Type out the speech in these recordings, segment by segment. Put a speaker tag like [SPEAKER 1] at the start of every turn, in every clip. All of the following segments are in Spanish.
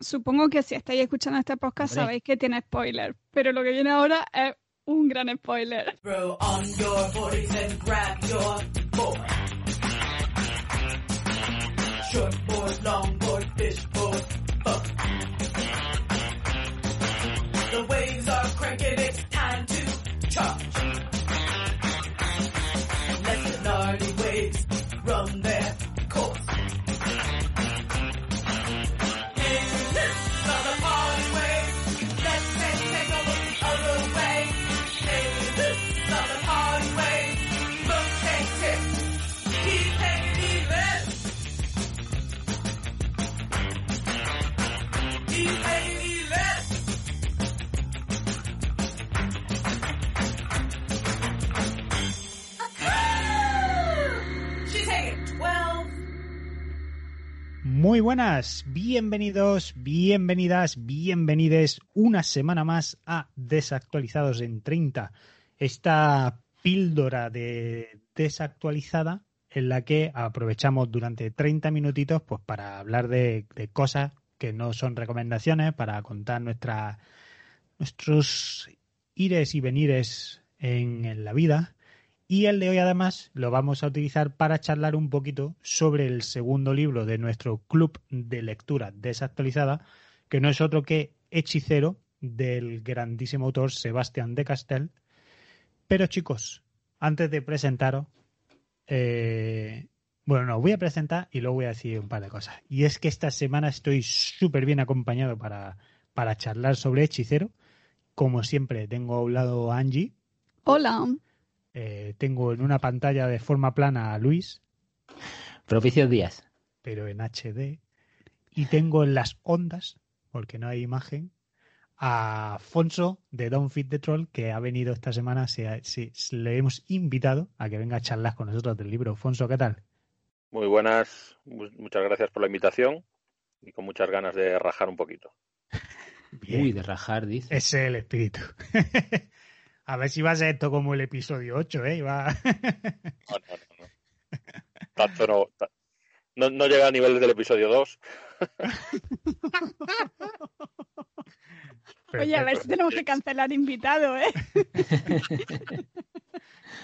[SPEAKER 1] Supongo que si estáis escuchando este podcast
[SPEAKER 2] Hombre.
[SPEAKER 1] sabéis que tiene spoiler, pero lo que viene ahora es un gran spoiler.
[SPEAKER 3] Throw on your boardies and grab your board. Short board, long board, fish board, fuck.
[SPEAKER 2] Muy buenas, bienvenidos, bienvenidas, bienvenides una semana más a Desactualizados en 30, esta píldora de desactualizada en la que aprovechamos durante 30 minutitos pues para hablar de, de cosas que no son recomendaciones, para contar nuestra, nuestros ires y venires en, la vida. Y el de hoy además lo vamos a utilizar para charlar un poquito sobre el segundo libro de nuestro club de lectura desactualizada, que no es otro que Hechicero del grandísimo autor Sebastián de Castel. Pero chicos, antes de presentaros, eh, bueno, no, voy a presentar y luego voy a decir un par de cosas. Y es que esta semana estoy súper bien acompañado para, para charlar sobre Hechicero. Como siempre, tengo a un lado a Angie,
[SPEAKER 1] Hola.
[SPEAKER 2] eh, tengo en una pantalla de forma plana a Luis,
[SPEAKER 4] Propicios días.
[SPEAKER 2] pero en HD. Y tengo en las ondas, porque no hay imagen, a Afonso de Don't Fit the Troll, que ha venido esta semana. Se, se- le hemos invitado a que venga a charlar con nosotros del libro. Afonso, ¿qué tal?
[SPEAKER 5] Muy buenas, mu- muchas gracias por la invitación y con muchas ganas de rajar un poquito.
[SPEAKER 2] Bien.
[SPEAKER 4] Uy, de rajar, dice.
[SPEAKER 2] Ese es el espíritu. a ver si va a ser esto como el episodio 8, ¿eh? Va-
[SPEAKER 5] No, no, no, no. Tanto no, ta- no, no llega a niveles del episodio 2.
[SPEAKER 1] Oye, a ver si tenemos que cancelar invitado, ¿eh?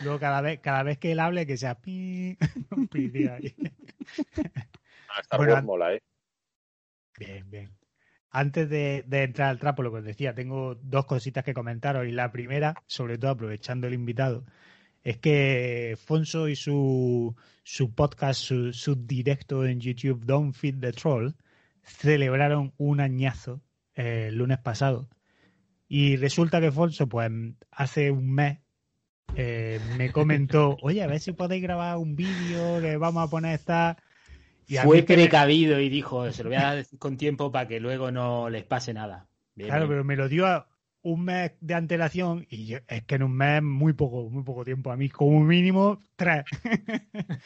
[SPEAKER 2] Luego cada vez, cada vez que él hable, que sea pi, pi ahí.
[SPEAKER 5] Ah, Star
[SPEAKER 2] Bueno,
[SPEAKER 5] Wars
[SPEAKER 2] an-
[SPEAKER 5] mola, ¿eh?
[SPEAKER 2] Bien, bien. Antes de, de entrar al trapo, lo que os decía, tengo dos cositas que comentaros. Y la primera, sobre todo aprovechando el invitado, es que Fonso y su, su podcast, su, su directo en YouTube, Don't Feed the Troll, celebraron un añazo eh, el lunes pasado. Y resulta que Fonso, pues hace un mes, eh, me comentó, oye, a ver si podéis grabar un vídeo que vamos a poner esta... Y
[SPEAKER 4] Fue
[SPEAKER 2] me-
[SPEAKER 4] precavido y dijo, se lo voy a decir con tiempo para que luego no les pase nada. Bien,
[SPEAKER 2] Claro,
[SPEAKER 4] bien.
[SPEAKER 2] pero me lo dio a un mes de antelación y yo- es que en un mes muy poco, muy poco tiempo. A mí como mínimo tres.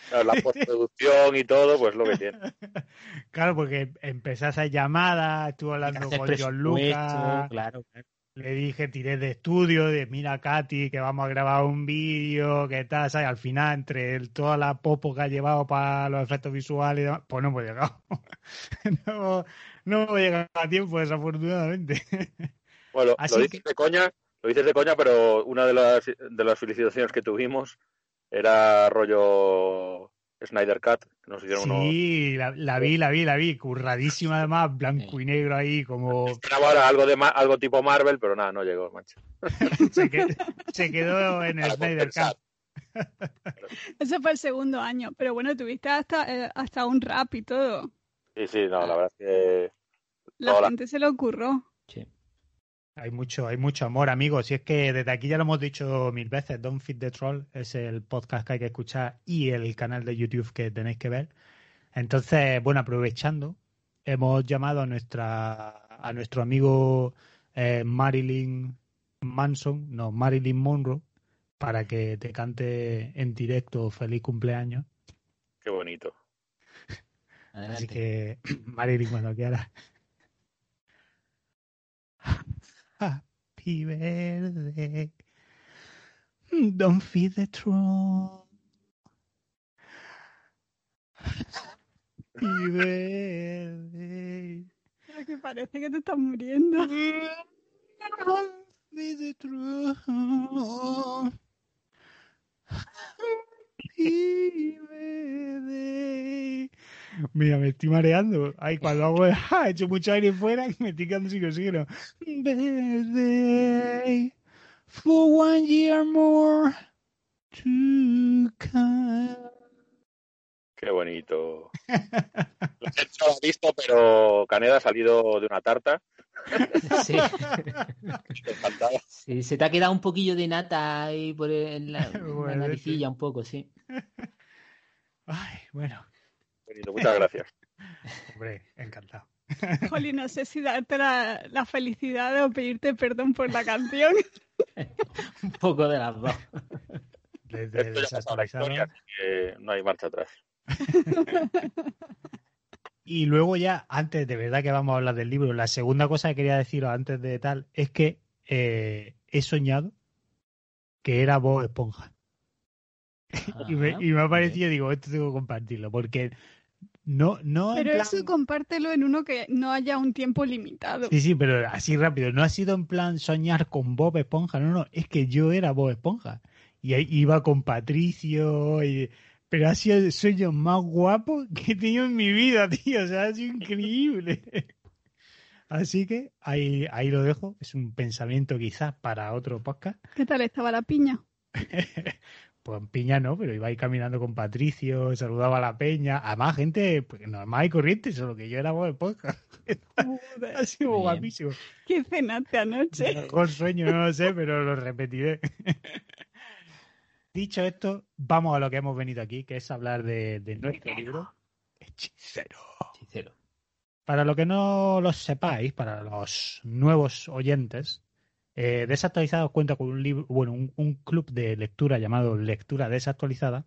[SPEAKER 5] Claro, La postproducción y todo, pues lo que tiene.
[SPEAKER 2] claro, porque empecé a hacer llamadas, estuve hablando con John Lucas,
[SPEAKER 4] Claro, claro.
[SPEAKER 2] le dije, tiré de estudio, de mira Katy, que vamos a grabar un vídeo, que tal, ¿sabes? Al final, entre el- toda la popo que ha llevado para los efectos visuales y demás, pues no hemos llegado. no, no hemos llegado a tiempo, desafortunadamente.
[SPEAKER 5] Bueno,
[SPEAKER 2] Así
[SPEAKER 5] lo dices
[SPEAKER 2] que-
[SPEAKER 5] de coña, lo dices de coña, pero una de las, de las felicitaciones que tuvimos era rollo Snyder Cut, que nos hicieron unos...
[SPEAKER 2] Sí, la, la vi, la vi, la vi, curradísima además, blanco y negro ahí, como
[SPEAKER 5] Esperaba ahora algo, de algo tipo Marvel, pero nada, no llegó, mancha.
[SPEAKER 2] se quedó, se quedó en el Snyder. Cut.
[SPEAKER 1] Ese fue el segundo año, pero bueno, tuviste hasta, eh, hasta un rap y todo.
[SPEAKER 5] Sí, sí, no, la verdad es que
[SPEAKER 1] la- gente se lo ocurrió.
[SPEAKER 4] Sí.
[SPEAKER 2] Hay mucho, hay mucho amor, amigos. Y es que desde aquí ya lo hemos dicho mil veces, Don't Feed the Troll es el podcast que hay que escuchar y el canal de YouTube que tenéis que ver. Entonces, bueno, aprovechando, hemos llamado a nuestra a nuestro amigo eh, Marilyn Manson, no, Marilyn Monroe, para que te cante en directo feliz cumpleaños.
[SPEAKER 5] Qué bonito.
[SPEAKER 4] Adelante.
[SPEAKER 2] Así que, Marilyn, cuando quieras. Happy birthday. Hmm, don't feed the throne. Happy birthday.
[SPEAKER 1] Pero que parece que te estás muriendo.
[SPEAKER 2] Mm, don't feed the throne. Mira, me estoy mareando. Ay, cuando hago, he hecho mucho aire fuera y me estoy quedando sin oxígeno. Birthday for one year more to come.
[SPEAKER 5] Qué bonito. Lo he hecho pero Caneda ha salido de una tarta.
[SPEAKER 4] Sí. Se te ha quedado un poquillo de nata ahí por en la, en la
[SPEAKER 2] Bueno,
[SPEAKER 4] naricilla un poco, sí.
[SPEAKER 2] Ay, bueno,
[SPEAKER 5] Bonito, Muchas gracias.
[SPEAKER 2] hombre, encantado.
[SPEAKER 1] Jolín, no sé si darte la, la felicidad o pedirte perdón por la canción.
[SPEAKER 4] Un poco de las dos.
[SPEAKER 2] Desde
[SPEAKER 5] Esto ya la historia, así que no hay marcha atrás.
[SPEAKER 2] Y luego ya, antes de verdad que vamos a hablar del libro, la segunda cosa que quería deciros antes de tal es que eh, he soñado que era Bob Esponja. Y me,
[SPEAKER 4] Ajá,
[SPEAKER 2] y me ha parecido, digo, esto tengo que compartirlo, porque no, no en
[SPEAKER 1] Pero
[SPEAKER 2] plan-
[SPEAKER 1] eso compártelo en uno que no haya un tiempo limitado.
[SPEAKER 2] Sí, sí, pero así rápido. No ha sido en plan soñar con Bob Esponja, no, no, es que yo era Bob Esponja. Y ahí iba con Patricio, y- pero ha sido el sueño más guapo que he tenido en mi vida, tío. O sea, ha sido increíble. Así que ahí, ahí lo dejo. Es un pensamiento quizás para otro podcast.
[SPEAKER 1] ¿Qué tal estaba la piña?
[SPEAKER 2] Pues en Piña no, pero iba ahí caminando con Patricio, saludaba a la peña. Además, gente pues, normal y corriente, solo que yo era Bob Esponja.
[SPEAKER 1] Joder,
[SPEAKER 2] Ha sido
[SPEAKER 4] bien.
[SPEAKER 2] guapísimo.
[SPEAKER 1] ¿Qué cenaste anoche?
[SPEAKER 2] Mejor sueño, no lo sé, pero lo repetiré. Dicho esto, vamos a lo que hemos venido aquí, que es hablar de, de nuestro libro, Hechicero. Para lo que no lo sepáis, para los nuevos oyentes, eh, Desactualizados cuenta con un libro, bueno, un, un club de lectura llamado Lectura Desactualizada,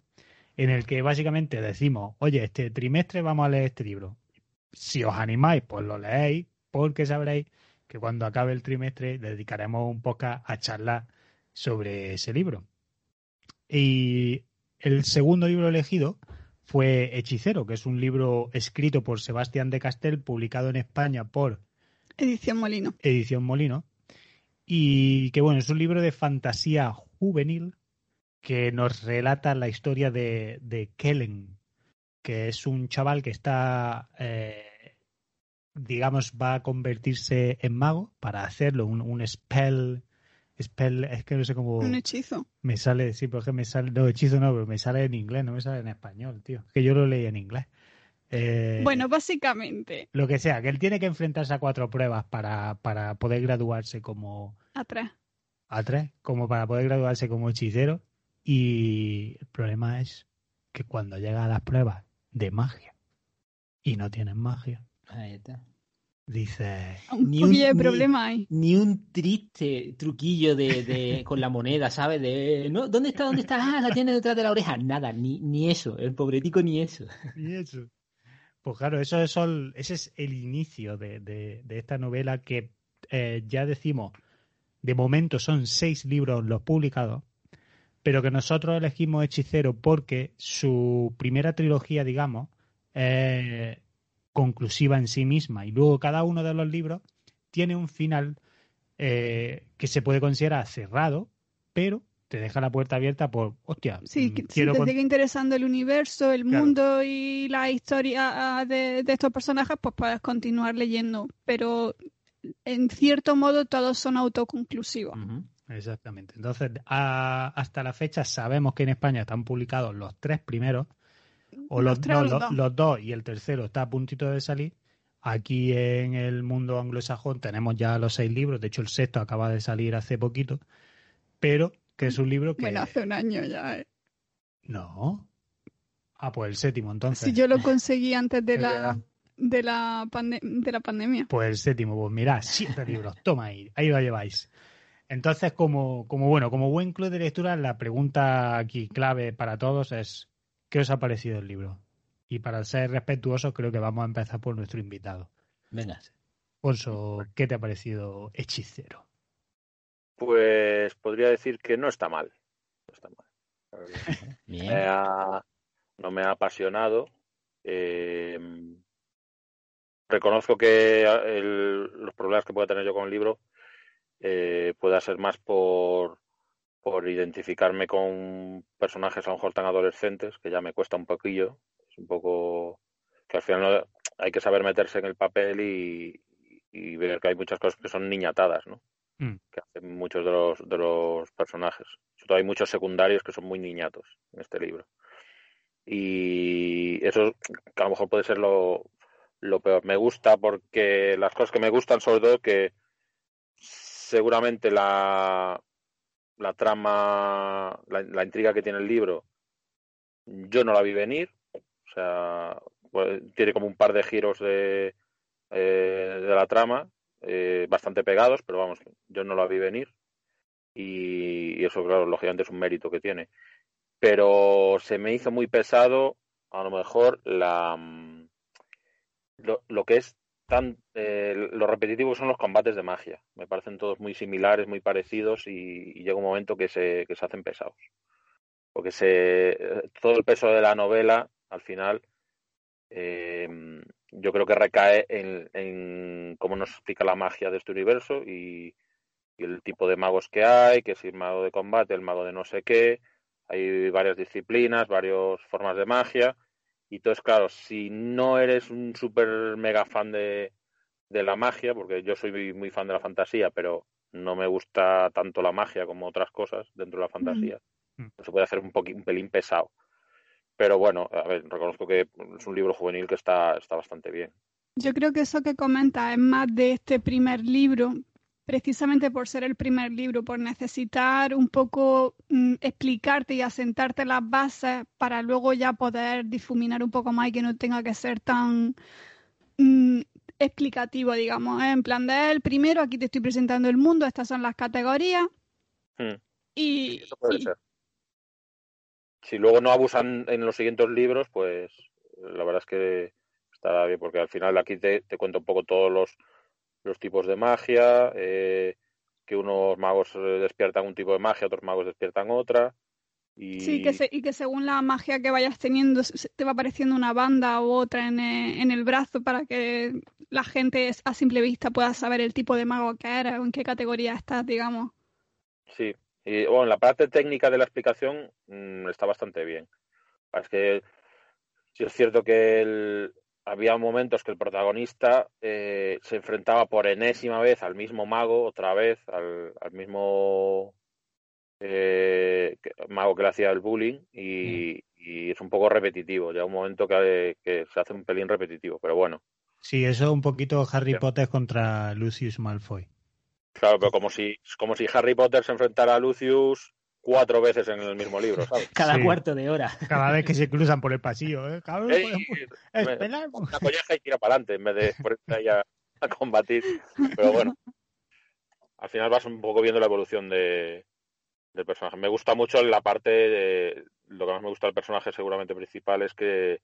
[SPEAKER 2] en el que básicamente decimos, oye, este trimestre vamos a leer este libro. Si os animáis, pues lo leéis, porque sabréis que cuando acabe el trimestre dedicaremos un podcast a charlar sobre ese libro. Y el segundo libro elegido fue Hechicero, que es un libro escrito por Sebastián de Castel, publicado en España por
[SPEAKER 1] Edición Molino.
[SPEAKER 2] Edición Molino, y que bueno, es un libro de fantasía juvenil que nos relata la historia de, de Kellen, que es un chaval que está, eh, digamos, va a convertirse en mago para hacerlo, un, un spell, spell, es que no sé cómo
[SPEAKER 1] Un hechizo.
[SPEAKER 2] me sale, sí, porque me sale, no, hechizo no, pero me sale en inglés, no me sale en español, tío, que yo lo leí en inglés. Eh,
[SPEAKER 1] Bueno, básicamente,
[SPEAKER 2] lo que sea, que él tiene que enfrentarse a cuatro pruebas para, para poder graduarse como
[SPEAKER 1] atrás.
[SPEAKER 2] a tres, como para poder graduarse como hechicero. Y el problema es que cuando llega a las pruebas de magia y no tienes magia,
[SPEAKER 4] Ahí está.
[SPEAKER 2] Dice,
[SPEAKER 1] Un
[SPEAKER 4] Ni un-
[SPEAKER 1] de
[SPEAKER 4] ni-
[SPEAKER 1] problema hay.
[SPEAKER 4] Ni un triste truquillo de, de- con la moneda, ¿sabes? De, ¿no? ¿Dónde está? ¿Dónde está? Ah, la tiene detrás de la oreja. Nada, ni, ni eso. El pobretico ni eso.
[SPEAKER 2] y eso. Pues claro, eso es el- ese es el inicio de, de- de esta novela que eh, ya decimos, de momento son seis libros los publicados, pero que nosotros elegimos Hechicero porque su primera trilogía, digamos, es conclusiva en sí misma y luego cada uno de los libros tiene un final eh, que se puede considerar cerrado, pero te deja la puerta abierta por, hostia,
[SPEAKER 1] Sí,
[SPEAKER 2] mm,
[SPEAKER 1] que, si te
[SPEAKER 2] con-
[SPEAKER 1] sigue interesando el universo, el
[SPEAKER 2] Claro.
[SPEAKER 1] mundo y la historia ah, de, de estos personajes, pues puedes continuar leyendo. Pero en cierto modo todos son autoconclusivos.
[SPEAKER 2] Exactamente. Entonces, a- hasta la fecha sabemos que en España están publicados los tres primeros, o los,
[SPEAKER 1] Los tres
[SPEAKER 2] no,
[SPEAKER 1] los
[SPEAKER 2] los-
[SPEAKER 1] dos.
[SPEAKER 2] los dos y el tercero está a puntito de salir. Aquí en el mundo anglosajón tenemos ya los seis libros, de hecho el sexto acaba de salir hace poquito, pero que es un libro que...
[SPEAKER 1] Bueno, hace un año ya. eh.
[SPEAKER 2] No. Ah, pues el séptimo entonces.
[SPEAKER 1] Si yo lo conseguí antes de la... de la, pande- de la pandemia.
[SPEAKER 2] Pues el séptimo, pues mirad, siete libros, toma ahí, ahí lo lleváis. Entonces, como, como bueno, como buen club de lectura, la pregunta aquí clave para todos es ¿qué os ha parecido el libro? Y para ser respetuosos, creo que vamos a empezar por nuestro invitado.
[SPEAKER 4] Venga.
[SPEAKER 2] Ponso, ¿qué te ha parecido Hechicero?
[SPEAKER 5] Pues podría decir que no está mal. No está mal.
[SPEAKER 4] Bien.
[SPEAKER 5] Me ha- no me ha apasionado. Eh, reconozco que el- los problemas que pueda tener yo con el libro eh, pueda ser más por, por identificarme con personajes a lo mejor tan adolescentes, que ya me cuesta un poquillo. Es un poco que al final no- hay que saber meterse en el papel y, y ver que hay muchas cosas que son niñatadas, ¿no?
[SPEAKER 2] Mm.
[SPEAKER 5] Que hacen muchos de los, de los personajes. Sobre todo hay muchos secundarios que son muy niñatos en este libro. Y eso que a lo mejor puede ser lo, lo peor. Me gusta porque las cosas que me gustan, sobre todo, que seguramente la, la trama, la, intriga que tiene el libro, yo no la vi venir. O sea, pues, tiene como un par de giros de, eh, de la trama, eh, bastante pegados, pero vamos, yo no la vi venir. Y, y eso, claro, lógicamente es un mérito que tiene. Pero se me hizo muy pesado, a lo mejor, la mm, lo, lo que es tan eh, lo repetitivo son los combates de magia. Me parecen todos muy similares, muy parecidos y, llega un momento que se, que se hacen pesados. Porque se, eh, todo el peso de la novela, al final, eh, yo creo que recae en, en cómo nos explica la magia de este universo y, y el tipo de magos que hay, que es el mago de combate, el mago de no sé qué. Hay varias disciplinas, varias formas de magia. Y entonces, claro, si no eres un súper mega fan de, de la magia, porque yo soy muy, fan de la fantasía, pero no me gusta tanto la magia como otras cosas dentro de la fantasía,
[SPEAKER 2] Mm.
[SPEAKER 5] se puede hacer un, un pelín pesado. Pero bueno, a ver, reconozco que es un libro juvenil que está, está bastante bien.
[SPEAKER 1] Yo creo que eso que comenta es más de este primer libro, precisamente por ser el primer libro, por necesitar un poco mm, explicarte y asentarte las bases para luego ya poder difuminar un poco más y que no tenga que ser tan mm, explicativo, digamos. ¿eh? En plan de el primero, aquí te estoy presentando el mundo, estas son las categorías
[SPEAKER 5] Hmm.
[SPEAKER 1] y,
[SPEAKER 5] Eso puede
[SPEAKER 1] y-
[SPEAKER 5] ser. Si luego no abusan en los siguientes libros, pues la verdad es que estará bien, porque al final aquí te, te cuento un poco todos los, los tipos de magia, eh, que unos magos eh, despiertan un tipo de magia, otros magos despiertan otra. Y
[SPEAKER 1] Sí, que se- y que según la magia que vayas teniendo, te va apareciendo una banda u otra en el, en el brazo para que la gente a simple vista pueda saber el tipo de mago que eres o en qué categoría estás, digamos.
[SPEAKER 5] Sí, y bueno, la parte técnica de la explicación mm, está bastante bien. Es que sí es cierto que el- había momentos que el protagonista eh, se enfrentaba por enésima vez al mismo mago, otra vez, al, al mismo eh, mago que le hacía el bullying, y, y es un poco repetitivo. Ya un momento que, que se hace un pelín repetitivo, pero bueno.
[SPEAKER 2] Sí, eso es un poquito Harry. Potter contra Lucius Malfoy.
[SPEAKER 5] Claro, pero como si, como si Harry Potter se enfrentara a Lucius cuatro veces en el mismo libro, ¿sabes?
[SPEAKER 4] Cada
[SPEAKER 2] Sí.
[SPEAKER 4] cuarto de hora.
[SPEAKER 2] Cada vez que se cruzan por el pasillo, ¿eh? Cabrón,
[SPEAKER 5] Ey,
[SPEAKER 2] podemos
[SPEAKER 5] me- una colleja y tira para adelante en vez de ponerte ahí a, a combatir. Pero bueno, al final vas un poco viendo la evolución de, del personaje. Me gusta mucho la parte de lo que más me gusta del personaje seguramente principal es que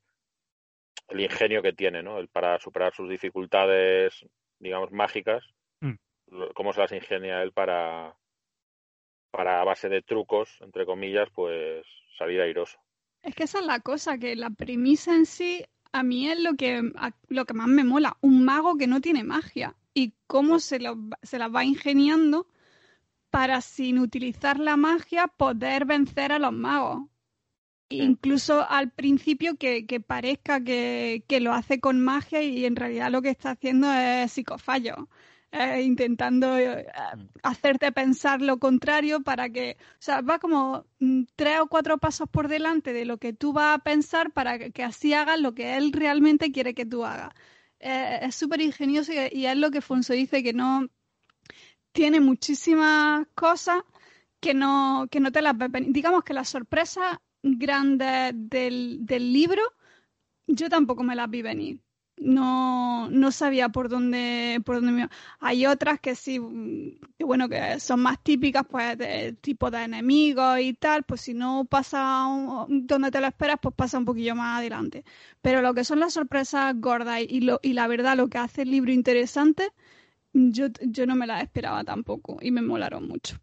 [SPEAKER 5] el ingenio que tiene, ¿no? El para superar sus dificultades, digamos, mágicas,
[SPEAKER 2] Mm.
[SPEAKER 5] cómo se las ingenia él para para a base de trucos, entre comillas, pues salir airoso.
[SPEAKER 1] Es que esa es la cosa, que la premisa en sí a mí es lo que, a- lo que más me mola. Un mago que no tiene magia y cómo se, lo, va- se las va ingeniando para, sin utilizar la magia, poder vencer a los magos. Incluso al principio que, que parezca que, que lo hace con magia y en realidad lo que está haciendo es psicofallo. Eh, intentando eh, hacerte pensar lo contrario para que, o sea, va como mm, tres o cuatro pasos por delante de lo que tú vas a pensar para que, que así hagas lo que él realmente quiere que tú hagas. Eh, es súper ingenioso y, y es lo que Fonso dice, que no tiene muchísimas cosas que no, que no te las. Digamos que las sorpresas grandes del, del libro, yo tampoco me las vi venir. No, no sabía por dónde, por dónde me iba. Hay otras que sí, que bueno, que son más típicas, pues, de tipo de enemigos y tal, pues si no pasa un- donde te lo esperas, pues pasa un poquillo más adelante. Pero lo que son las sorpresas gordas y, lo, y la verdad, lo que hace el libro interesante, yo, yo no me las esperaba tampoco y me molaron mucho.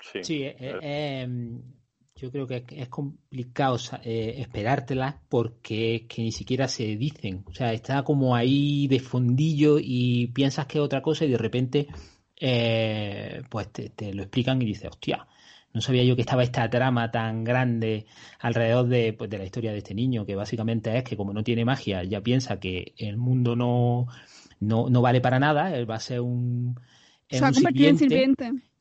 [SPEAKER 5] Sí.
[SPEAKER 4] Sí, eh, eh, eh, yo creo que es- complicado eh, esperártelas porque es que ni siquiera se dicen. O sea, está como ahí de fondillo y piensas que es otra cosa y de repente eh, pues te, te lo explican y dices, hostia, no sabía yo que estaba esta trama tan grande alrededor de, pues, de la historia de este niño, que básicamente es que como no tiene magia, ya piensa que el mundo no, no, no vale para nada, él va a ser un...
[SPEAKER 1] Se va a convertir en
[SPEAKER 4] sirviente.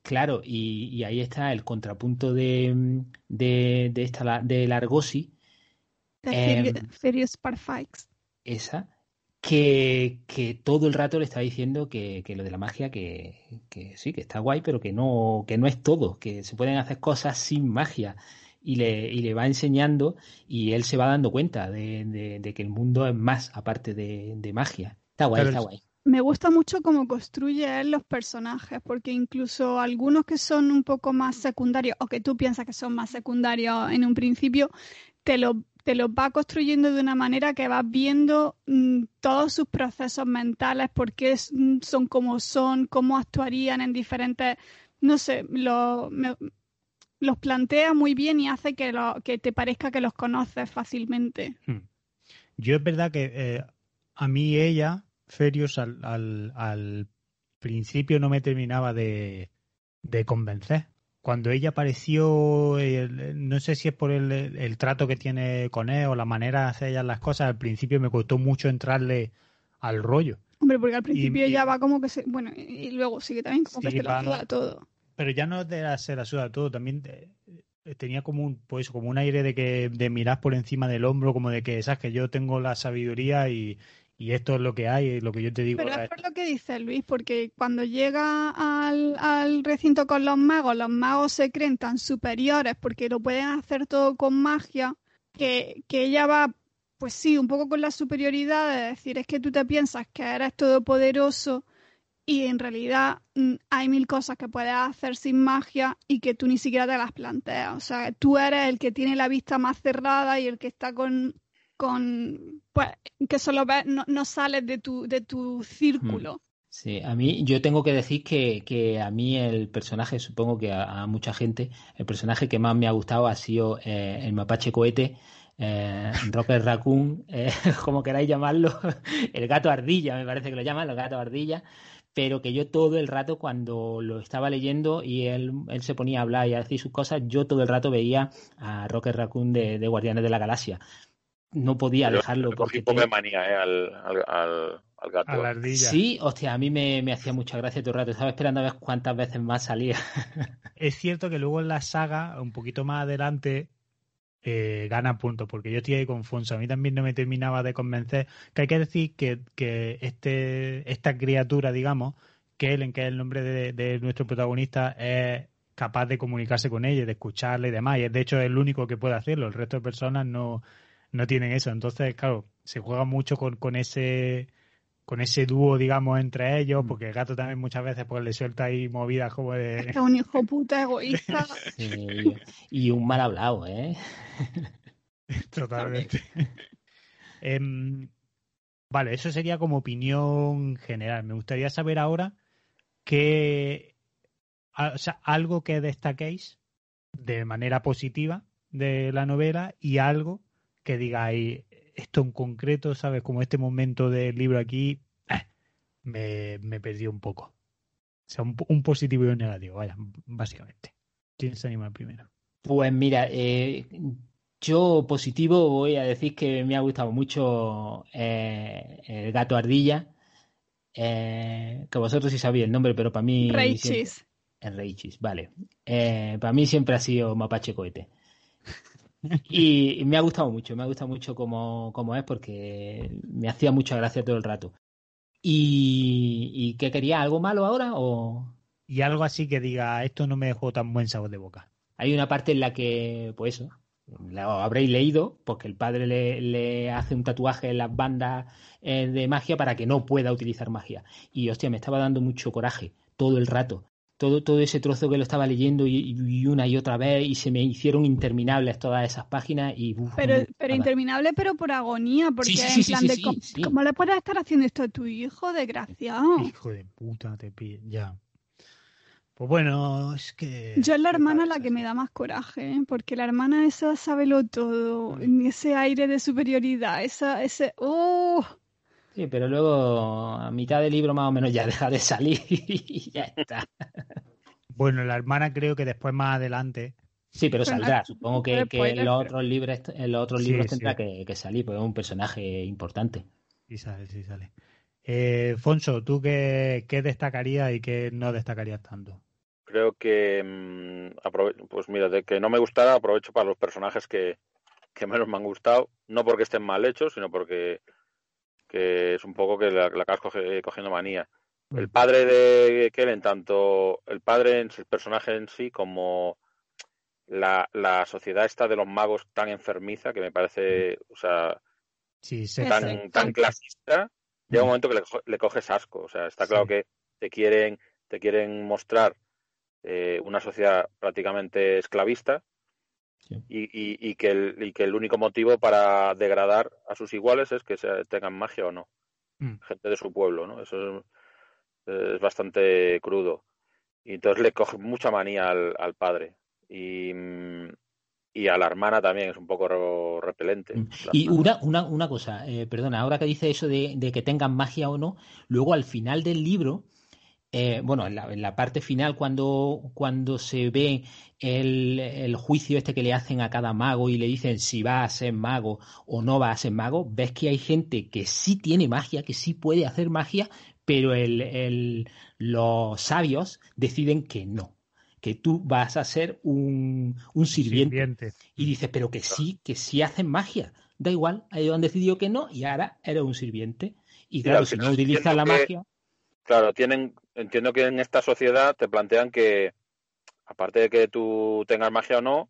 [SPEAKER 4] Claro, y, y ahí está el contrapunto de, de, de esta la- de Largosi,
[SPEAKER 1] De
[SPEAKER 4] Em,
[SPEAKER 1] Furious-
[SPEAKER 4] esa, que, que todo el rato le está diciendo que, que lo de la magia, que, que sí, que está guay, pero que no, que no es todo, que se pueden hacer cosas sin magia. Y le, y le va enseñando y él se va dando cuenta de, de- de que el mundo es más aparte de, de magia. Está guay,
[SPEAKER 2] Claro,
[SPEAKER 4] está
[SPEAKER 2] es-
[SPEAKER 4] guay.
[SPEAKER 1] Me gusta mucho cómo construye él los personajes, porque incluso algunos que son un poco más secundarios, o que tú piensas que son más secundarios en un principio, te lo, te los va construyendo de una manera que vas viendo mm, todos sus procesos mentales, por qué mm, son como son, cómo actuarían en diferentes, no sé, lo- me- los plantea muy bien y hace que, lo, que te parezca que los conoces fácilmente.
[SPEAKER 2] Yo es verdad que eh, a mí ella, Ferius, al, al, al principio no me terminaba de, de convencer. Cuando ella apareció, el- no sé si es por el, el trato que tiene con él o la manera de hacer ella las cosas, al principio me costó mucho entrarle al rollo.
[SPEAKER 1] Hombre, porque al principio
[SPEAKER 2] y-
[SPEAKER 1] ella va como que se, bueno, y, luego sigue también como que
[SPEAKER 2] Sí,
[SPEAKER 1] se ayuda
[SPEAKER 2] no.
[SPEAKER 1] todo.
[SPEAKER 2] Pero ya no de la- se la suda todo, también eh, tenía como un, pues, como un aire de que de mirar por encima del hombro, como de que, sabes, que yo tengo la sabiduría y, y esto es lo que hay, y lo que yo te digo.
[SPEAKER 1] Pero
[SPEAKER 2] es-
[SPEAKER 1] es por lo que dice Luis, porque cuando llega al, al recinto con los magos, los magos se creen tan superiores porque lo pueden hacer todo con magia, que, que ella va, pues sí, un poco con la superioridad de decir, es que tú te piensas que eres todopoderoso y en realidad mm, hay mil cosas que puedes hacer sin magia y que tú ni siquiera te las planteas. O sea, tú eres el que tiene la vista más cerrada y el que está con, con pues, que solo ves, no, no sales de tu, de tu círculo.
[SPEAKER 4] Sí, a mí yo tengo que decir que, que a mí el personaje, supongo que a, mucha gente, el personaje que más me ha gustado ha sido eh, el mapache cohete, eh, Rocket Raccoon, eh, como queráis llamarlo, el gato ardilla, me parece que lo llaman, el gato ardilla, pero que yo todo el rato cuando lo estaba leyendo y él, él se ponía a hablar y a decir sus cosas, yo todo el rato veía a Rocket Raccoon de, de Guardianes de la Galaxia. No podía
[SPEAKER 5] Pero
[SPEAKER 4] dejarlo
[SPEAKER 5] le cogí
[SPEAKER 4] porque
[SPEAKER 5] un poco de
[SPEAKER 4] te-
[SPEAKER 5] manía eh, al, al, al, al gato.
[SPEAKER 2] a la ardilla.
[SPEAKER 4] Sí, hostia, a mí me, me hacía mucha gracia todo el rato. Estaba esperando a ver cuántas veces más salía.
[SPEAKER 2] Es cierto que luego en la saga, un poquito más adelante, eh, gana puntos, porque yo estoy ahí confuso. A mí también no me terminaba de convencer. Que hay que decir que, que este, esta criatura, digamos, que Ellen, que es el nombre de, de nuestro protagonista, es capaz de comunicarse con ella, de escucharle y demás. Y es, de hecho es el único que puede hacerlo. El resto de personas no, no tienen eso. Entonces, claro, se juega mucho con, con ese con ese dúo, digamos, entre ellos,
[SPEAKER 4] Mm.
[SPEAKER 2] porque el gato también muchas veces pues le suelta ahí movidas como de...
[SPEAKER 1] Es un hijo puta egoísta.
[SPEAKER 4] Sí, y un mal hablado, ¿eh?
[SPEAKER 2] Totalmente. Em, vale, eso sería como opinión general. Me gustaría saber ahora que, o sea, algo que destaquéis de manera positiva de la novela y algo que digáis esto en concreto, ¿sabes? Como este momento del libro aquí, eh, me, me perdí un poco. O sea, un, un positivo y un negativo, vaya, básicamente. ¿Quién se anima primero?
[SPEAKER 4] Pues mira, eh, yo positivo voy a decir que me ha gustado mucho eh, el gato ardilla. eh, que vosotros sí sabéis el nombre, pero para mí. siempre-
[SPEAKER 1] Reichis.
[SPEAKER 4] El Reichis, vale. Eh, para mí siempre ha sido Mapache Cohete. Y, y me ha gustado mucho, me ha gustado mucho como, como es porque me hacía mucha gracia todo el rato. ¿Y, y qué quería? ¿Algo malo ahora? ¿O
[SPEAKER 2] Y algo así que diga, esto no me dejó tan buen sabor de boca.
[SPEAKER 4] hay una parte en la que, pues eso, lo habréis leído, porque el padre le, le hace un tatuaje en las bandas eh, de magia para que no pueda utilizar magia. Y hostia, me estaba dando mucho coraje todo el rato. Todo, todo ese trozo que lo estaba leyendo y, y una y otra vez y se me hicieron interminables todas esas páginas y uf,
[SPEAKER 1] Pero, pero interminable, pero por agonía, porque
[SPEAKER 4] sí, sí,
[SPEAKER 1] en
[SPEAKER 4] sí,
[SPEAKER 1] plan
[SPEAKER 4] sí,
[SPEAKER 1] de
[SPEAKER 4] sí,
[SPEAKER 1] ¿cómo,
[SPEAKER 4] sí.
[SPEAKER 1] cómo le puedes estar haciendo esto a tu hijo, desgraciado?
[SPEAKER 2] Hijo de puta, te pide. Ya. Pues bueno, es que.
[SPEAKER 1] Yo es la
[SPEAKER 2] ¿qué
[SPEAKER 1] hermana la que me da más coraje, ¿eh? porque la hermana esa sabelo todo,
[SPEAKER 2] Mm.
[SPEAKER 1] ese aire de superioridad, esa, ese, ¡oh!
[SPEAKER 4] Sí, pero luego a mitad del libro más o menos ya deja de salir y ya está.
[SPEAKER 2] Bueno, la hermana creo que después más adelante.
[SPEAKER 4] Sí, pero saldrá. Supongo que, en los otros libros, en los otros libros
[SPEAKER 2] sí.
[SPEAKER 4] tendrá que, que salir, porque es un personaje importante.
[SPEAKER 2] Sí sale, sí sale. Eh, Fonso, ¿tú qué, qué destacarías y qué no destacarías tanto?
[SPEAKER 5] Creo que, mm, pues mira, de que no me gustara, aprovecho para los personajes que, que menos me han gustado, no porque estén mal hechos, sino porque que es un poco que la, la acabas coge- cogiendo manía. El padre de Kellen, tanto el padre en el personaje en sí como la, la sociedad esta de los magos tan enfermiza que me parece, o sea,
[SPEAKER 2] Sí,
[SPEAKER 5] tan, tan clasista, llega un momento que le, le coges asco. O sea, está claro que te quieren, te quieren mostrar eh, una sociedad prácticamente esclavista
[SPEAKER 4] Sí.
[SPEAKER 5] y, y- y que el, y que el único motivo para degradar a sus iguales es que se, tengan magia o no.
[SPEAKER 2] Mm.
[SPEAKER 5] Gente de su pueblo, ¿no? Eso es, es bastante crudo. Y entonces le coge mucha manía al, al padre. Y, y a la hermana también es un poco repelente.
[SPEAKER 4] Mm. Y una, una, una cosa, eh, perdona, ahora que dice eso de, de que tengan magia o no, luego al final del libro, eh, bueno, en la, en la parte final, cuando, cuando se ve el, el juicio este que le hacen a cada mago y le dicen si va a ser mago o no va a ser mago, ves que hay gente que sí tiene magia, que sí puede hacer magia, pero el, el- los sabios deciden que no, que tú vas a ser un, un sirviente.
[SPEAKER 2] sirviente.
[SPEAKER 4] Y dices, pero que sí, que sí hacen magia. Da igual, ellos han decidido que no y ahora eres un sirviente. Y claro, si no utilizas la
[SPEAKER 5] que-
[SPEAKER 4] magia,
[SPEAKER 5] Claro, tienen, entiendo que en esta sociedad te plantean que, aparte de que tú tengas magia o no,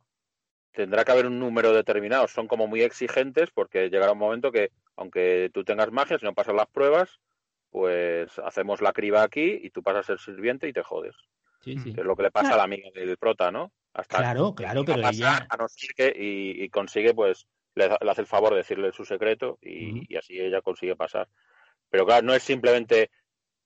[SPEAKER 5] tendrá que haber un número determinado. Son como muy exigentes porque llegará un momento que, aunque tú tengas magia, si no pasas las pruebas, pues hacemos la criba aquí y tú pasas a ser sirviente y te jodes.
[SPEAKER 4] sí, sí.
[SPEAKER 5] Que es lo que le pasa a la amiga del prota, ¿no? Hasta
[SPEAKER 4] Claro, claro, pero
[SPEAKER 5] a pasar,
[SPEAKER 4] ella,
[SPEAKER 5] a no ser que, y, y consigue, pues, le, le hace el favor de decirle su secreto y así ella consigue pasar. Pero claro, no es simplemente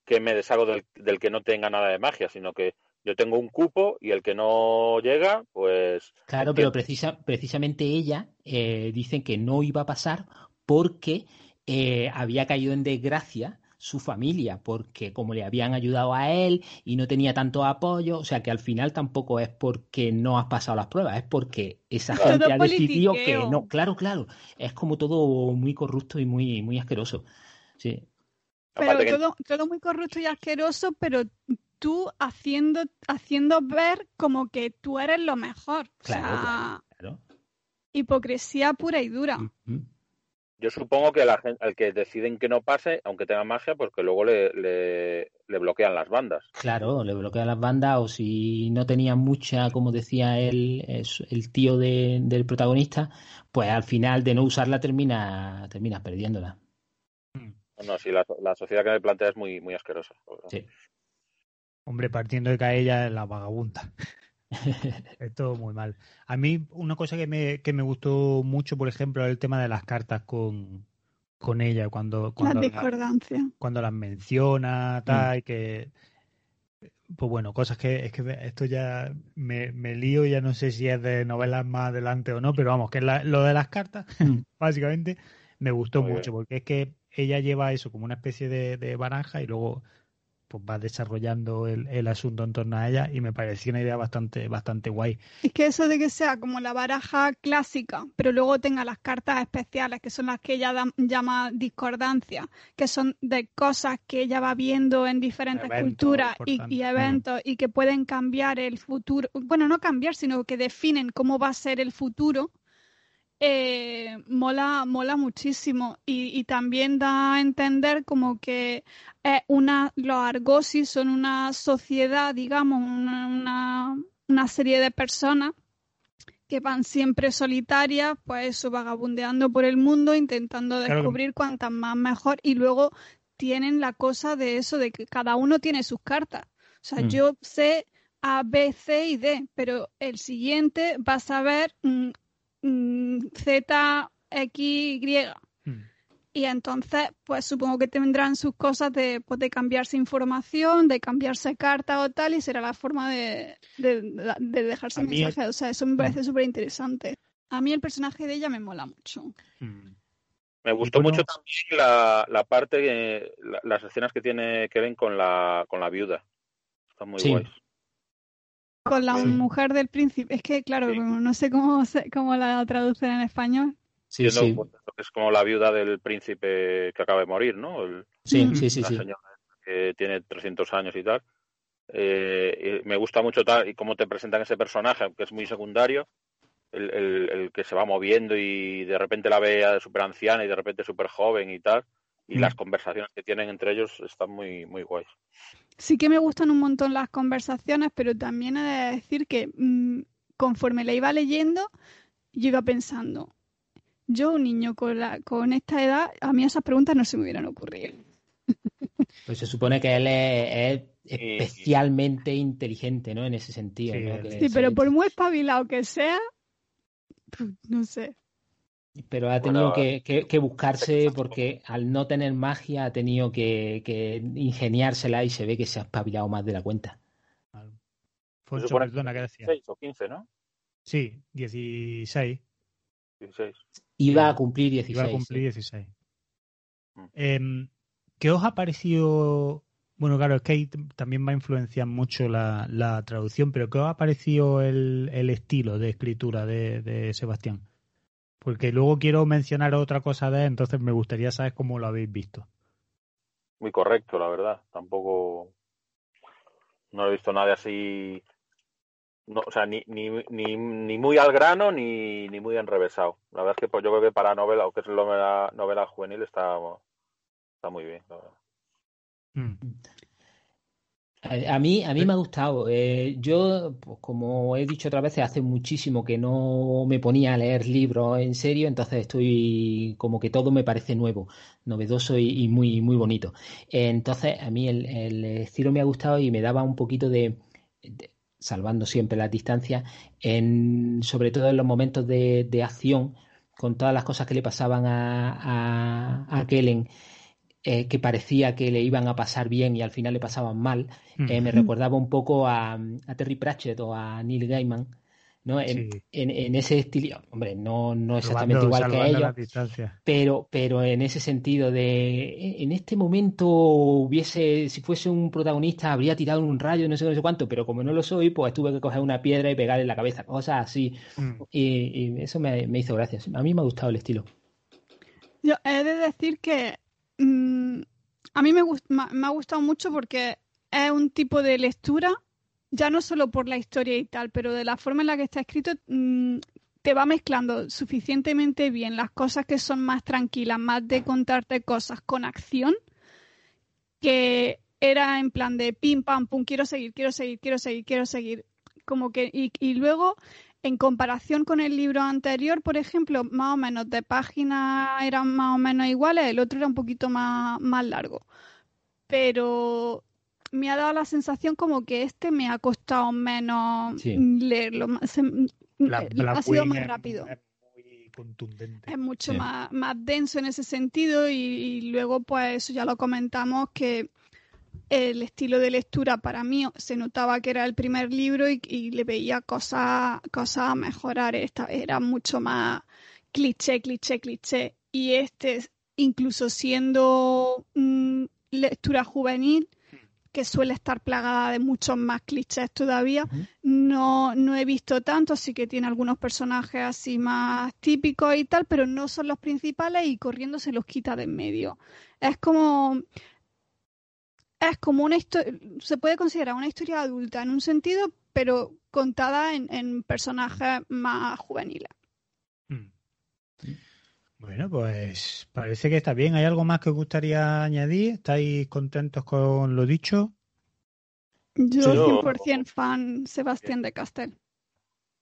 [SPEAKER 5] que me deshago del, del que no tenga nada de magia, sino que yo tengo un cupo y el que no llega, pues
[SPEAKER 4] claro, pero precisa, precisamente ella eh, dicen que no iba a pasar porque eh, había caído en desgracia su familia, porque como le habían ayudado a él y no tenía tanto apoyo, o sea que al final tampoco es porque no has pasado las pruebas, es porque esa
[SPEAKER 5] Todo
[SPEAKER 4] gente ha decidido que no. Claro, claro, es como todo muy corrupto y muy, muy asqueroso. Sí.
[SPEAKER 1] Pero
[SPEAKER 5] que
[SPEAKER 1] todo, todo muy corrupto y asqueroso, pero tú haciendo, haciendo ver como que tú eres lo mejor. O
[SPEAKER 4] Claro,
[SPEAKER 1] sea,
[SPEAKER 4] claro, claro.
[SPEAKER 1] hipocresía pura y dura.
[SPEAKER 5] Yo supongo que la gente, al que deciden que no pase, aunque tenga magia, pues que luego le, le, le bloquean las bandas.
[SPEAKER 4] Claro, le bloquean las bandas o si no tenía mucha, como decía el, es- el tío de- del protagonista, pues al final de no usarla termina, terminas perdiéndola.
[SPEAKER 5] No, sí, la, la sociedad que me plantea es muy, muy asquerosa.
[SPEAKER 4] Sí.
[SPEAKER 2] Hombre, partiendo de que a ella es la vagabunda. Es todo muy mal. A mí, una cosa que me, que me gustó mucho, por ejemplo, es el tema de las cartas con, con ella, cuando, la-
[SPEAKER 1] discordancias.
[SPEAKER 2] cuando las menciona, tal, y que. Pues bueno, cosas que es que esto ya me, me lío, ya no sé si es de novelas más adelante o no, pero vamos, que la- lo de las cartas,
[SPEAKER 4] Mm.
[SPEAKER 2] básicamente, me gustó mucho, porque es que ella lleva eso como una especie de, de baraja y luego pues va desarrollando el, el asunto en torno a ella y me pareció una idea bastante, bastante guay.
[SPEAKER 1] Es que eso de que sea como la baraja clásica, pero luego tenga las cartas especiales, que son las que ella da- llama discordancia, que son de cosas que ella va viendo en diferentes
[SPEAKER 2] Eventos
[SPEAKER 1] culturas y eventos y que pueden cambiar el futuro, bueno, no cambiar, sino que definen cómo va a ser el futuro, eh, mola, mola muchísimo. Y, y también da a entender como que es una, los argosis son una sociedad, digamos, una, una, una serie de personas que van siempre solitarias, pues eso, vagabundeando por el mundo, intentando
[SPEAKER 2] Claro
[SPEAKER 1] descubrir cuantas más mejor, y luego tienen la cosa de eso, de que cada uno tiene sus cartas. O sea,
[SPEAKER 4] Mm.
[SPEAKER 1] yo sé A, B, C y D, pero el siguiente va a saber mm, Z, X, Y.
[SPEAKER 2] Mm.
[SPEAKER 1] Y entonces, pues supongo que tendrán sus cosas de, pues, de cambiarse información, de cambiarse carta o tal, y será la forma de, de, de dejarse mensajes. O sea, eso me parece súper interesante. A mí el personaje de ella me mola mucho.
[SPEAKER 2] Mm.
[SPEAKER 5] Me gustó mucho también la, la parte, que- la- las escenas que tiene Kellen con la, con la viuda. Están muy
[SPEAKER 4] Sí.
[SPEAKER 5] guays.
[SPEAKER 1] Con la
[SPEAKER 2] Sí.
[SPEAKER 1] mujer del príncipe. Es que, claro,
[SPEAKER 5] Sí.
[SPEAKER 1] como no sé cómo, se- cómo la traducen en español.
[SPEAKER 4] Sí,
[SPEAKER 5] pues, que es como la viuda del príncipe que acaba de morir, ¿no? El-
[SPEAKER 4] sí,
[SPEAKER 1] Mm.
[SPEAKER 4] sí, sí,
[SPEAKER 5] la
[SPEAKER 4] sí.
[SPEAKER 5] señora que tiene 300 años y tal. Eh, y me gusta mucho tal y cómo te presentan ese personaje, aunque es muy secundario, el, el- el que se va moviendo y de repente la ve súper anciana y de repente súper joven y tal. Y
[SPEAKER 2] Mm.
[SPEAKER 5] las conversaciones que tienen entre ellos están muy, muy guays.
[SPEAKER 1] Sí que me gustan un montón las conversaciones, pero también he de decir que mm, conforme la iba leyendo, yo iba pensando, yo, un niño con, la, con esta edad, a mí esas preguntas no se me hubieran ocurrido.
[SPEAKER 4] Pues se supone que él es, es
[SPEAKER 5] Sí.
[SPEAKER 4] especialmente inteligente, ¿no? En ese sentido.
[SPEAKER 2] Sí,
[SPEAKER 1] pero por muy espabilado que sea, pf, no sé.
[SPEAKER 4] Pero ha tenido
[SPEAKER 5] Bueno,
[SPEAKER 4] que, que- que buscarse porque al no tener magia ha tenido que, que ingeniársela y se ve que se ha espabilado más de la cuenta.
[SPEAKER 2] Foncho,
[SPEAKER 5] supone
[SPEAKER 2] perdona, ¿qué decía?
[SPEAKER 5] 16 o 15, ¿no?
[SPEAKER 2] Sí, 16.
[SPEAKER 5] 16.
[SPEAKER 4] Iba a cumplir 16.
[SPEAKER 2] Iba a cumplir
[SPEAKER 4] sí.
[SPEAKER 2] 16.
[SPEAKER 5] Mm.
[SPEAKER 2] Em, ¿Qué os ha parecido? Bueno, claro, es que ahí también va a influenciar mucho la, la traducción, pero ¿qué os ha parecido el, el estilo de escritura de, de Sebastián? Porque luego quiero mencionar otra cosa de él, entonces me gustaría saber cómo lo habéis visto.
[SPEAKER 5] Muy correcto, la verdad. Tampoco. No he visto nada así. No, o sea, ni, ni, ni, ni muy al grano ni, ni muy enrevesado. La verdad es que pues, yo creo que para novela, o que es novela, novela juvenil, está, está muy bien. la verdad.
[SPEAKER 2] Mm.
[SPEAKER 4] A, mí, a mí me ha gustado. Eh, yo, pues, como he dicho otras veces, hace muchísimo que no me ponía a leer libros en serio, entonces estoy como que todo me parece nuevo, novedoso y, y muy, muy bonito. Eh, entonces, a mí el, el estilo me ha gustado y me daba un poquito de, de- salvando siempre las distancias, en, sobre todo en los momentos de, de acción, con todas las cosas que le pasaban a, a, a Kellen. Eh, que parecía que le iban a pasar bien y al final le pasaban mal, eh, me recordaba un poco a, a Terry Pratchett o a Neil Gaiman, ¿no? En,
[SPEAKER 2] Sí.
[SPEAKER 4] en- en ese estilo, hombre, no, no exactamente igual que ellos, pero, pero en ese sentido de, en este momento hubiese, si fuese un protagonista, habría tirado un rayo, no sé, no sé cuánto, pero como no lo soy, pues tuve que coger una piedra y pegarle en la cabeza, cosas así,
[SPEAKER 2] Mm.
[SPEAKER 4] y, y eso me, me hizo gracia. A mí me ha gustado el estilo.
[SPEAKER 1] Yo he de decir que mm, a mí me, me ha gustado mucho porque es un tipo de lectura, ya no solo por la historia y tal, pero de la forma en la que está escrito, mm, te va mezclando suficientemente bien las cosas que son más tranquilas, más de contarte cosas con acción, que era en plan de pim, pam, pum, quiero seguir, quiero seguir, quiero seguir, quiero seguir. Como que, y luego, en comparación con el libro anterior, por ejemplo, más o menos de páginas eran más o menos iguales, el otro era un poquito más, más largo. Pero me ha dado la sensación como que este me ha costado menos
[SPEAKER 4] Sí.
[SPEAKER 1] leerlo. se- eh, ha sido más
[SPEAKER 2] es-
[SPEAKER 1] rápido.
[SPEAKER 2] es muy contundente.
[SPEAKER 1] Es mucho
[SPEAKER 4] Sí.
[SPEAKER 1] más, más denso en ese sentido y, y luego pues eso ya lo comentamos que el estilo de lectura para mí se notaba que era el primer libro y, y le veía cosas, cosas a mejorar. Esta, era mucho más cliché, cliché, cliché. Y este, incluso siendo lectura juvenil, que suele estar plagada de muchos más clichés todavía, no, no he visto tanto, sí que tiene algunos personajes así más típicos y tal, pero no son los principales y corriendo se los quita de en medio. Es como es como una historia, se puede considerar una historia adulta en un sentido, pero contada en, en personajes más juveniles.
[SPEAKER 2] Mm. Bueno, pues parece que está bien. ¿Hay algo más que os gustaría añadir? ¿Estáis contentos con lo dicho?
[SPEAKER 1] Yo
[SPEAKER 5] Sí, yo-
[SPEAKER 1] 100% fan Sebastián de Castel.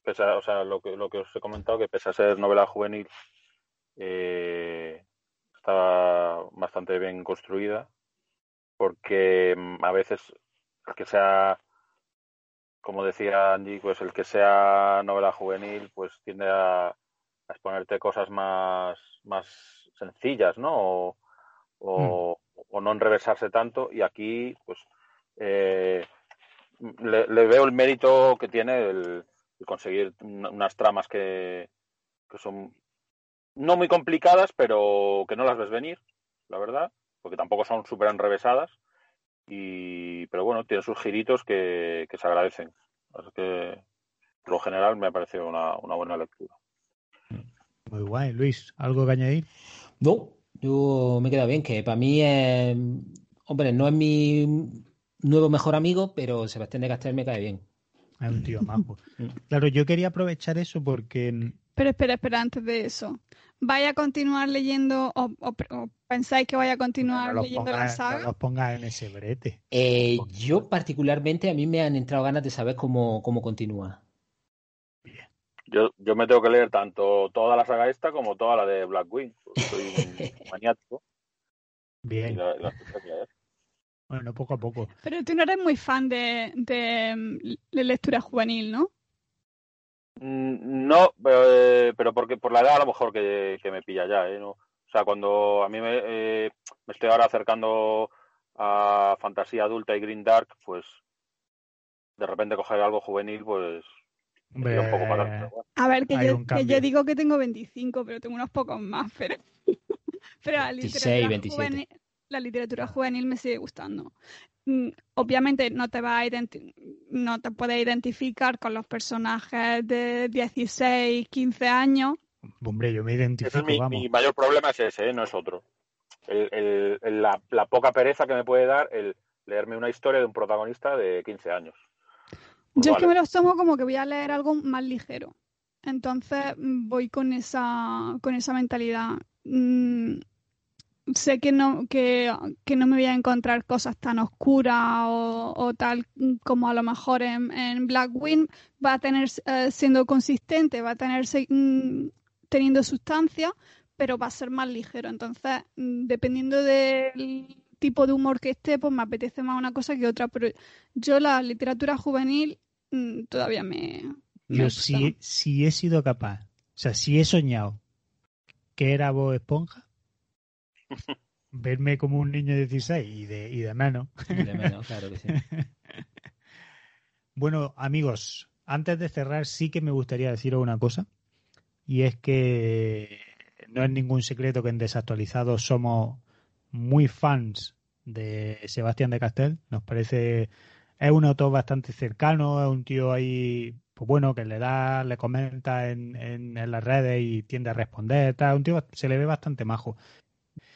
[SPEAKER 5] pese a- o sea, lo que, lo que os he comentado, que pese a ser novela juvenil, eh, estaba bastante bien construida, porque mm, a veces el que sea, como decía Angie, pues el que sea novela juvenil, pues tiende a, a exponerte cosas más, más sencillas, ¿no? O, o, o no enrevesarse tanto, y aquí, pues, eh, le, le veo el mérito que tiene el, el conseguir un- unas tramas que, que son no muy complicadas, pero que no las ves venir, la verdad, porque tampoco son súper enrevesadas. Y, pero bueno, tiene sus giritos que, que se agradecen. Así que, por lo general, me ha parecido una, una buena lectura.
[SPEAKER 2] Muy guay. Luis, ¿algo que añadir?
[SPEAKER 4] No, yo me queda bien, que para mí es, hombre, no es mi nuevo mejor amigo, pero Sebastián de Castel me cae bien.
[SPEAKER 2] Es un tío majo. Claro, yo quería aprovechar eso porque
[SPEAKER 1] Pero espera, espera, antes de eso. ¿Vaya a continuar leyendo o, o- o pensáis que vaya a continuar
[SPEAKER 2] no
[SPEAKER 1] leyendo la saga?
[SPEAKER 2] no los pongas en ese brete.
[SPEAKER 4] Eh, yo particularmente, a mí me han entrado ganas de saber cómo, cómo continúa.
[SPEAKER 5] Yo, yo me tengo que leer tanto toda la saga esta como toda la de Blackwing. Soy un maniático.
[SPEAKER 2] Bien.
[SPEAKER 5] la, la.
[SPEAKER 2] Bueno, poco a poco.
[SPEAKER 1] Pero tú no eres muy fan de, de, de lectura juvenil, ¿no?
[SPEAKER 5] Mm, No, eh, pero porque por la edad a lo mejor que, que me pilla ya, ¿eh? No, o sea, cuando a mí me, eh, me estoy ahora acercando a fantasía adulta y green dark, pues de repente coger algo juvenil, pues
[SPEAKER 2] Hombre,
[SPEAKER 5] un poco pero bueno.
[SPEAKER 1] A ver, que yo, que digo que tengo 25, pero tengo unos pocos más. Pero, pero la
[SPEAKER 4] 26,
[SPEAKER 1] literatura,
[SPEAKER 4] 27.
[SPEAKER 1] juvenil, la literatura juvenil me sigue gustando. Mm, Obviamente no te va a no te puedes identificar con los personajes de 16, 15 años,
[SPEAKER 2] hombre, yo me
[SPEAKER 5] Ese
[SPEAKER 2] identifico,
[SPEAKER 5] es mi,
[SPEAKER 2] vamos.
[SPEAKER 5] mi mayor problema es ese, ¿eh? no es otro. El- el- el- la, la poca pereza que me puede dar el leerme una historia de un protagonista de 15 años. Pues
[SPEAKER 1] Yo es que
[SPEAKER 5] vale.
[SPEAKER 1] me los tomo como que voy a leer algo más ligero. Entonces mm, voy con esa, con esa mentalidad. Mm, sé que no, que, que no me voy a encontrar cosas tan oscuras o, o tal como a lo mejor en, en Blackwing va a tener, eh, siendo consistente, va a tener se- mm, teniendo sustancia, pero va a ser más ligero. Entonces, mm, dependiendo del tipo de humor que esté, pues me apetece más una cosa que otra. Pero yo la literatura juvenil mm, todavía me... me
[SPEAKER 2] Yo
[SPEAKER 1] gusta.
[SPEAKER 2] si, si he sido capaz, o sea, si he soñado que era Bob Esponja, verme como un niño de 16 y de, y de menos.
[SPEAKER 4] De menos, claro que sí.
[SPEAKER 2] Bueno, amigos, antes de cerrar, sí que me gustaría deciros una cosa. Y es que no es ningún secreto que en Desactualizados somos muy fans de Sebastián de Castel. Nos parece. Es un autor bastante cercano, es un tío ahí, pues bueno, que le da, le comenta en, en, en las redes y tiende a responder. Tal. Un tío se le ve bastante majo.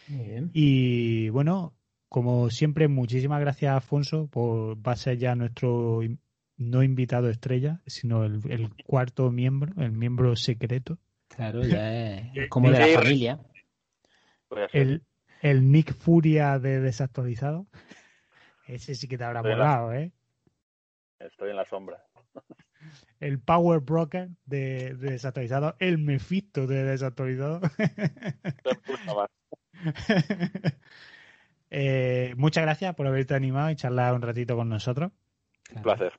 [SPEAKER 4] Muy bien.
[SPEAKER 2] Y bueno, como siempre, muchísimas gracias, Afonso, por va a ser ya nuestro no invitado estrella, sino el, el cuarto miembro, el miembro secreto,
[SPEAKER 4] Claro, ya es, es como de la
[SPEAKER 5] Sí.
[SPEAKER 4] familia.
[SPEAKER 2] El, el Nick Furia de desactualizado. Ese sí que te habrá
[SPEAKER 5] Pero-
[SPEAKER 2] molado, ¿eh?
[SPEAKER 5] Estoy en la sombra.
[SPEAKER 2] El Power Broker de, de desactualizado, el Mephisto de desactualizado. Eh, muchas gracias por haberte animado y charlar un ratito con nosotros.
[SPEAKER 5] Un placer.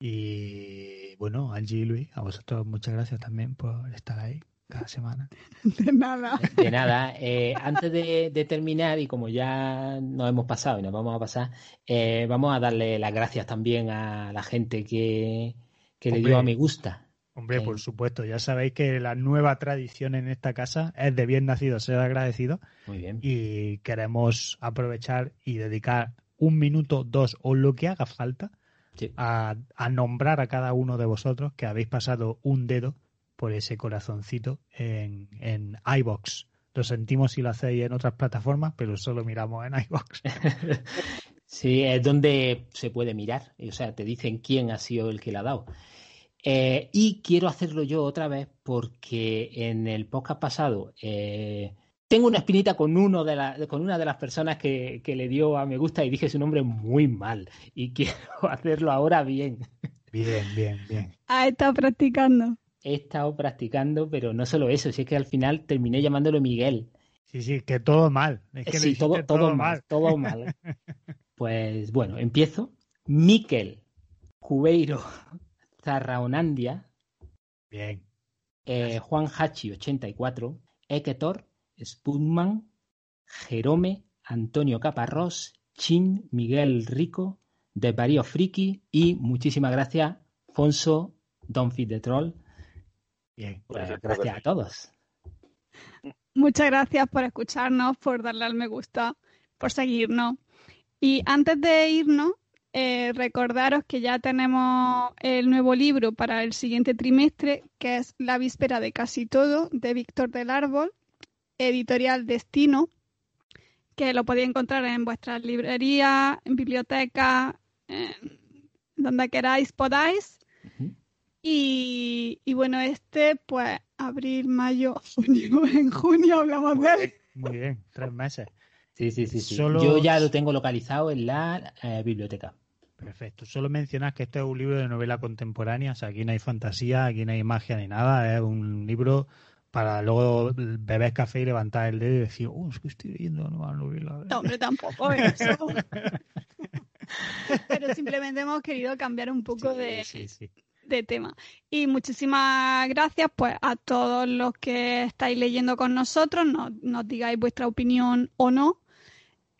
[SPEAKER 2] Y bueno, Angie y Luis, a vosotros muchas gracias también por estar ahí cada semana.
[SPEAKER 1] De nada.
[SPEAKER 4] De nada, eh, antes de, de terminar, y como ya nos hemos pasado y nos vamos a pasar, eh, vamos a darle las gracias también a la gente que, que le dio a me gusta.
[SPEAKER 2] Hombre,
[SPEAKER 4] Sí.
[SPEAKER 2] por supuesto, ya sabéis que la nueva tradición en esta casa es de bien nacido ser agradecido
[SPEAKER 4] Muy bien.
[SPEAKER 2] y queremos aprovechar y dedicar un minuto, dos o lo que haga falta
[SPEAKER 4] Sí.
[SPEAKER 2] a, a nombrar a cada uno de vosotros que habéis pasado un dedo por ese corazoncito en, en iBox. Lo sentimos si lo hacéis en otras plataformas, pero solo miramos en iBox.
[SPEAKER 4] Sí, es donde se puede mirar. O sea, te dicen quién ha sido el que la ha dado. Eh, y quiero hacerlo yo otra vez porque en el podcast pasado eh, tengo una espinita con uno de la- con una de las personas que, que le dio a me gusta y dije su nombre muy mal. Y quiero hacerlo ahora bien.
[SPEAKER 2] Bien, bien, bien.
[SPEAKER 1] Ha estado practicando.
[SPEAKER 4] He estado practicando, pero no solo eso, si es que al final terminé llamándolo Miguel.
[SPEAKER 2] Sí, sí, que todo mal. Es que lo
[SPEAKER 4] sí, todo, todo mal, todo mal. Pues bueno, empiezo. Miquel Cubeiro Zarraonandia,
[SPEAKER 2] Bien.
[SPEAKER 4] eh, Juan Hachi 84, Eketor, Spudman, Jerome, Antonio Caparrós, Chin, Miguel Rico, Desvarío Friki y muchísimas gracias, Fonso, Don Fit de Troll.
[SPEAKER 2] Bien.
[SPEAKER 4] Pues
[SPEAKER 5] Gracias,
[SPEAKER 4] gracias a todos.
[SPEAKER 1] Muchas gracias por escucharnos, por darle al me gusta, por seguirnos. Y antes de irnos, eh, recordaros que ya tenemos el nuevo libro para el siguiente trimestre, que es La víspera de casi todo, de Víctor del Árbol, editorial Destino, que lo podéis encontrar en vuestras librerías, en bibliotecas, en donde queráis podáis. Y, y bueno, este, pues, abril, mayo, junio, en junio hablamos de él.
[SPEAKER 2] Muy bien. Tres meses.
[SPEAKER 4] Sí, sí, sí. sí.
[SPEAKER 2] Solo-
[SPEAKER 4] Yo ya lo tengo localizado en la eh, biblioteca.
[SPEAKER 2] Perfecto. Solo mencionar que este es un libro de novela contemporánea. O sea, aquí no hay fantasía, aquí no hay magia ni nada. Es un libro para luego beber café y levantar el dedo y decir, oh, es que estoy leyendo una novela.
[SPEAKER 1] No, hombre, tampoco eso. Pero simplemente hemos querido cambiar un poco
[SPEAKER 2] Sí,
[SPEAKER 1] de,
[SPEAKER 2] sí, sí.
[SPEAKER 1] de tema. Y muchísimas gracias pues a todos los que estáis leyendo con nosotros, nos, nos digáis vuestra opinión o no,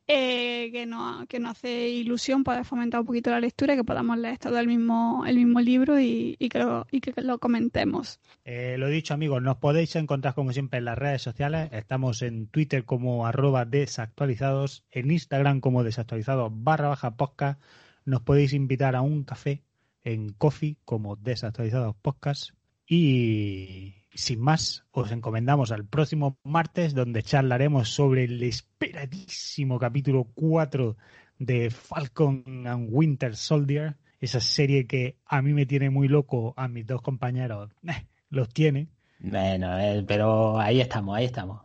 [SPEAKER 1] eh, que, nos, que hace ilusión poder fomentar un poquito la lectura y que podamos leer todo el mismo, el mismo libro y, y que lo, y que lo comentemos.
[SPEAKER 2] Eh, lo dicho, amigos, nos podéis encontrar como siempre en las redes sociales. Estamos en Twitter como arroba desactualizados, en Instagram como desactualizados barra baja podcast. Nos podéis invitar a un café en Coffee como desactualizados podcast. Y sin más, os encomendamos al próximo martes donde charlaremos sobre el esperadísimo capítulo 4 de Falcon and Winter Soldier. Esa serie que a mí me tiene muy loco, a mis dos compañeros eh, los tiene.
[SPEAKER 4] Bueno, eh, pero ahí estamos, ahí estamos.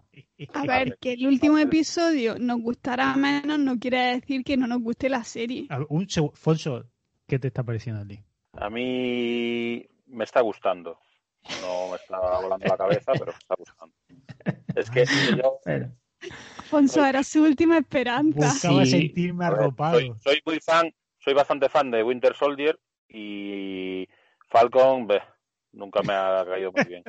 [SPEAKER 1] A ver, que el último episodio nos gustará menos no quiere decir que no nos guste la serie.
[SPEAKER 2] A ver, un Fonso, ¿qué te está pareciendo a ti?
[SPEAKER 5] A mí me está gustando. No me está volando la cabeza, pero me está gustando. Es que yo
[SPEAKER 1] era su última esperanza.
[SPEAKER 2] Buscaba
[SPEAKER 4] Sí.
[SPEAKER 2] sentirme
[SPEAKER 5] ver,
[SPEAKER 2] arropado.
[SPEAKER 5] soy, soy muy fan, soy bastante fan de Winter Soldier y Falcon, beh, nunca me ha caído muy bien.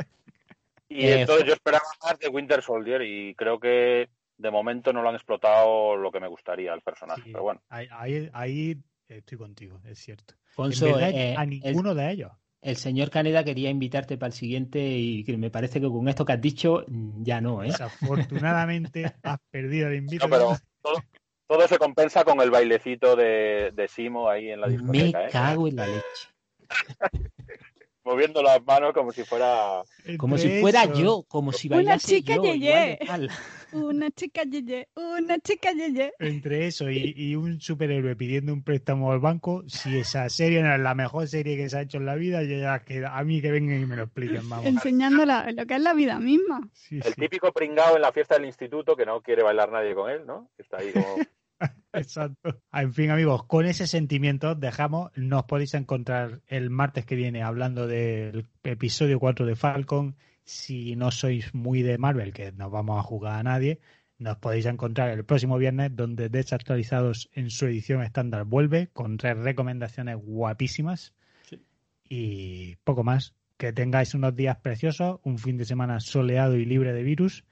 [SPEAKER 5] Y entonces yo esperaba más de Winter Soldier y creo que de momento no lo han explotado lo que me gustaría el personaje.
[SPEAKER 2] Sí,
[SPEAKER 5] Pero bueno,
[SPEAKER 2] ahí, ahí, ahí estoy contigo, es cierto.
[SPEAKER 4] Fonso,
[SPEAKER 2] en verdad,
[SPEAKER 4] eh,
[SPEAKER 2] a
[SPEAKER 4] el,
[SPEAKER 2] ninguno de ellos.
[SPEAKER 4] El señor Caneda quería invitarte para el siguiente y que me parece que con esto que has dicho mm, ya no, ¿eh?
[SPEAKER 2] Desafortunadamente has perdido el
[SPEAKER 5] no,
[SPEAKER 2] invito.
[SPEAKER 5] pero todo, todo se compensa con el bailecito de, de Simo ahí en la
[SPEAKER 4] Me
[SPEAKER 5] discoteca, ¿eh?
[SPEAKER 4] cago en la leche.
[SPEAKER 5] moviendo las manos como si fuera
[SPEAKER 4] Como
[SPEAKER 2] Entre
[SPEAKER 4] si fuera
[SPEAKER 2] eso,
[SPEAKER 4] yo, como si
[SPEAKER 1] Una
[SPEAKER 4] bailase
[SPEAKER 1] chica
[SPEAKER 4] yo,
[SPEAKER 1] yeye.
[SPEAKER 4] igual.
[SPEAKER 1] Una chica yeye, una chica yeye.
[SPEAKER 2] Entre eso y, y un superhéroe pidiendo un préstamo al banco, si esa serie no es la mejor serie que se ha hecho en la vida, yo ya que a mí que vengan y me lo expliquen, vamos.
[SPEAKER 1] Enseñando la- lo que es la vida misma.
[SPEAKER 2] Sí,
[SPEAKER 5] el
[SPEAKER 2] sí,
[SPEAKER 5] típico pringao en la fiesta del instituto que no quiere bailar nadie con él, ¿no? Que está ahí como...
[SPEAKER 2] exacto. En fin, amigos, con ese sentimiento dejamos. Nos podéis encontrar el martes que viene hablando del episodio 4 de Falcon. Si no sois muy de Marvel, que no vamos a jugar a nadie, nos podéis encontrar el próximo viernes, donde Desactualizados en su edición estándar vuelve con tres recomendaciones guapísimas.
[SPEAKER 5] Sí.
[SPEAKER 2] Y poco más. Que tengáis unos días preciosos, un fin de semana soleado y libre de virus,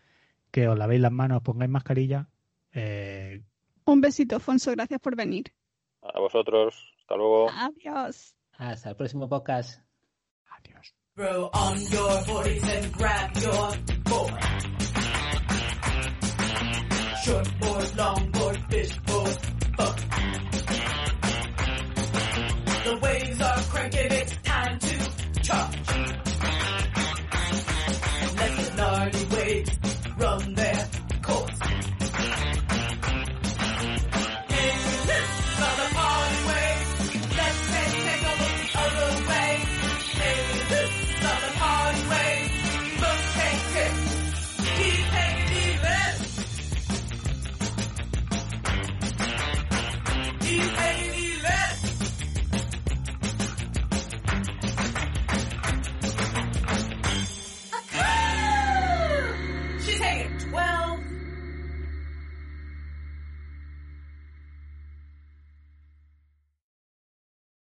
[SPEAKER 2] que os lavéis las manos, os pongáis mascarilla. Eh,
[SPEAKER 1] Un besito, Alfonso, gracias por venir.
[SPEAKER 5] A vosotros, hasta luego.
[SPEAKER 1] Adiós.
[SPEAKER 4] Hasta el próximo podcast.
[SPEAKER 2] adiós.
[SPEAKER 3] Throw on your boards and grab your board. Short board, long board, fish board, fuck.